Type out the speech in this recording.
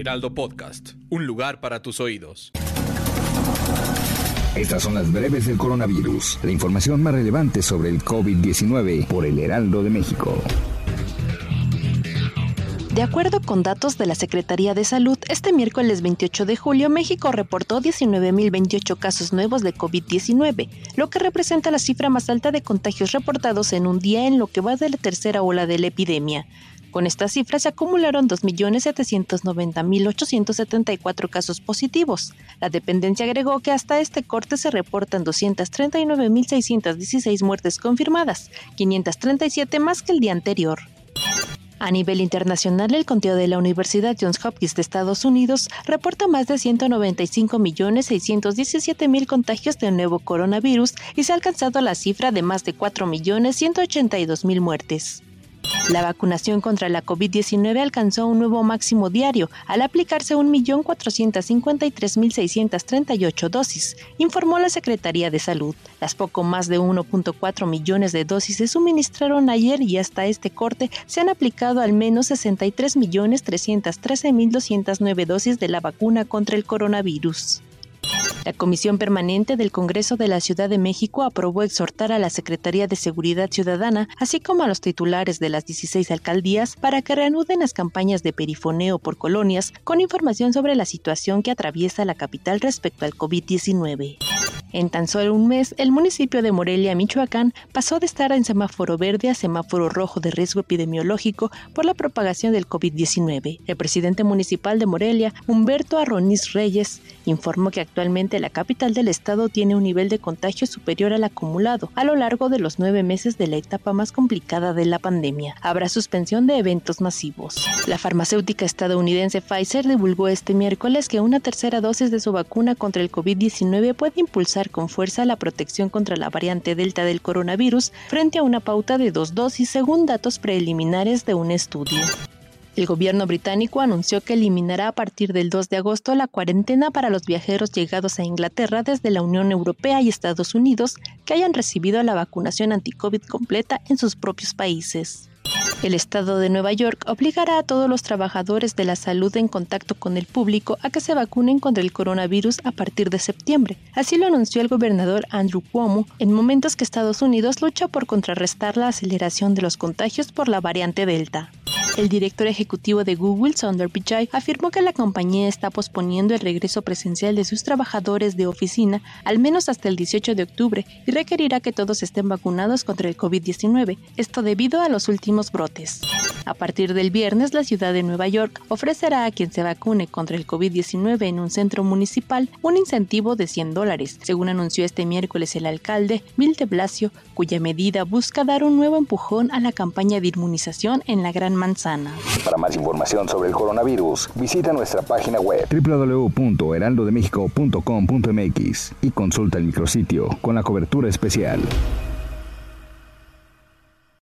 Heraldo Podcast, un lugar para tus oídos. Estas son las breves del coronavirus, la información más relevante sobre el COVID-19 por el Heraldo de México. De acuerdo con datos de la Secretaría de Salud, este miércoles 28 de julio México reportó 19.028 casos nuevos de COVID-19, lo que representa la cifra más alta de contagios reportados en un día en lo que va de la tercera ola de la epidemia. Con esta cifra se acumularon 2.790.874 casos positivos. La dependencia agregó que hasta este corte se reportan 239.616 muertes confirmadas, 537 más que el día anterior. A nivel internacional, el conteo de la Universidad Johns Hopkins de Estados Unidos reporta más de 195.617.000 contagios del nuevo coronavirus y se ha alcanzado la cifra de más de 4.182.000 muertes. La vacunación contra la COVID-19 alcanzó un nuevo máximo diario al aplicarse 1.453.638 dosis, informó la Secretaría de Salud. Las poco más de 1.4 millones de dosis se suministraron ayer y hasta este corte se han aplicado al menos 63.313.209 dosis de la vacuna contra el coronavirus. La Comisión Permanente del Congreso de la Ciudad de México aprobó exhortar a la Secretaría de Seguridad Ciudadana, así como a los titulares de las 16 alcaldías, para que reanuden las campañas de perifoneo por colonias con información sobre la situación que atraviesa la capital respecto al COVID-19. En tan solo un mes, el municipio de Morelia, Michoacán, pasó de estar en semáforo verde a semáforo rojo de riesgo epidemiológico por la propagación del COVID-19. El presidente municipal de Morelia, Humberto Arroniz Reyes, informó que actualmente la capital del estado tiene un nivel de contagio superior al acumulado a lo largo de los nueve meses de la etapa más complicada de la pandemia. Habrá suspensión de eventos masivos. La farmacéutica estadounidense Pfizer divulgó este miércoles que una tercera dosis de su vacuna contra el COVID-19 puede impulsar con fuerza la protección contra la variante Delta del coronavirus frente a una pauta de dos dosis según datos preliminares de un estudio. El gobierno británico anunció que eliminará a partir del 2 de agosto la cuarentena para los viajeros llegados a Inglaterra desde la Unión Europea y Estados Unidos que hayan recibido la vacunación anti-COVID completa en sus propios países. El Estado de Nueva York obligará a todos los trabajadores de la salud en contacto con el público a que se vacunen contra el coronavirus a partir de septiembre. Así lo anunció el gobernador Andrew Cuomo en momentos que Estados Unidos lucha por contrarrestar la aceleración de los contagios por la variante Delta. El director ejecutivo de Google, Sundar Pichai, afirmó que la compañía está posponiendo el regreso presencial de sus trabajadores de oficina al menos hasta el 18 de octubre y requerirá que todos estén vacunados contra el COVID-19, esto debido a los últimos brotes. A partir del viernes, la ciudad de Nueva York ofrecerá a quien se vacune contra el COVID-19 en un centro municipal un incentivo de 100 dólares, según anunció este miércoles el alcalde Bill Blasio, cuya medida busca dar un nuevo empujón a la campaña de inmunización en la Gran Manzana. Para más información sobre el coronavirus, visita nuestra página web www.heraldodemexico.com.mx y consulta el micrositio con la cobertura especial.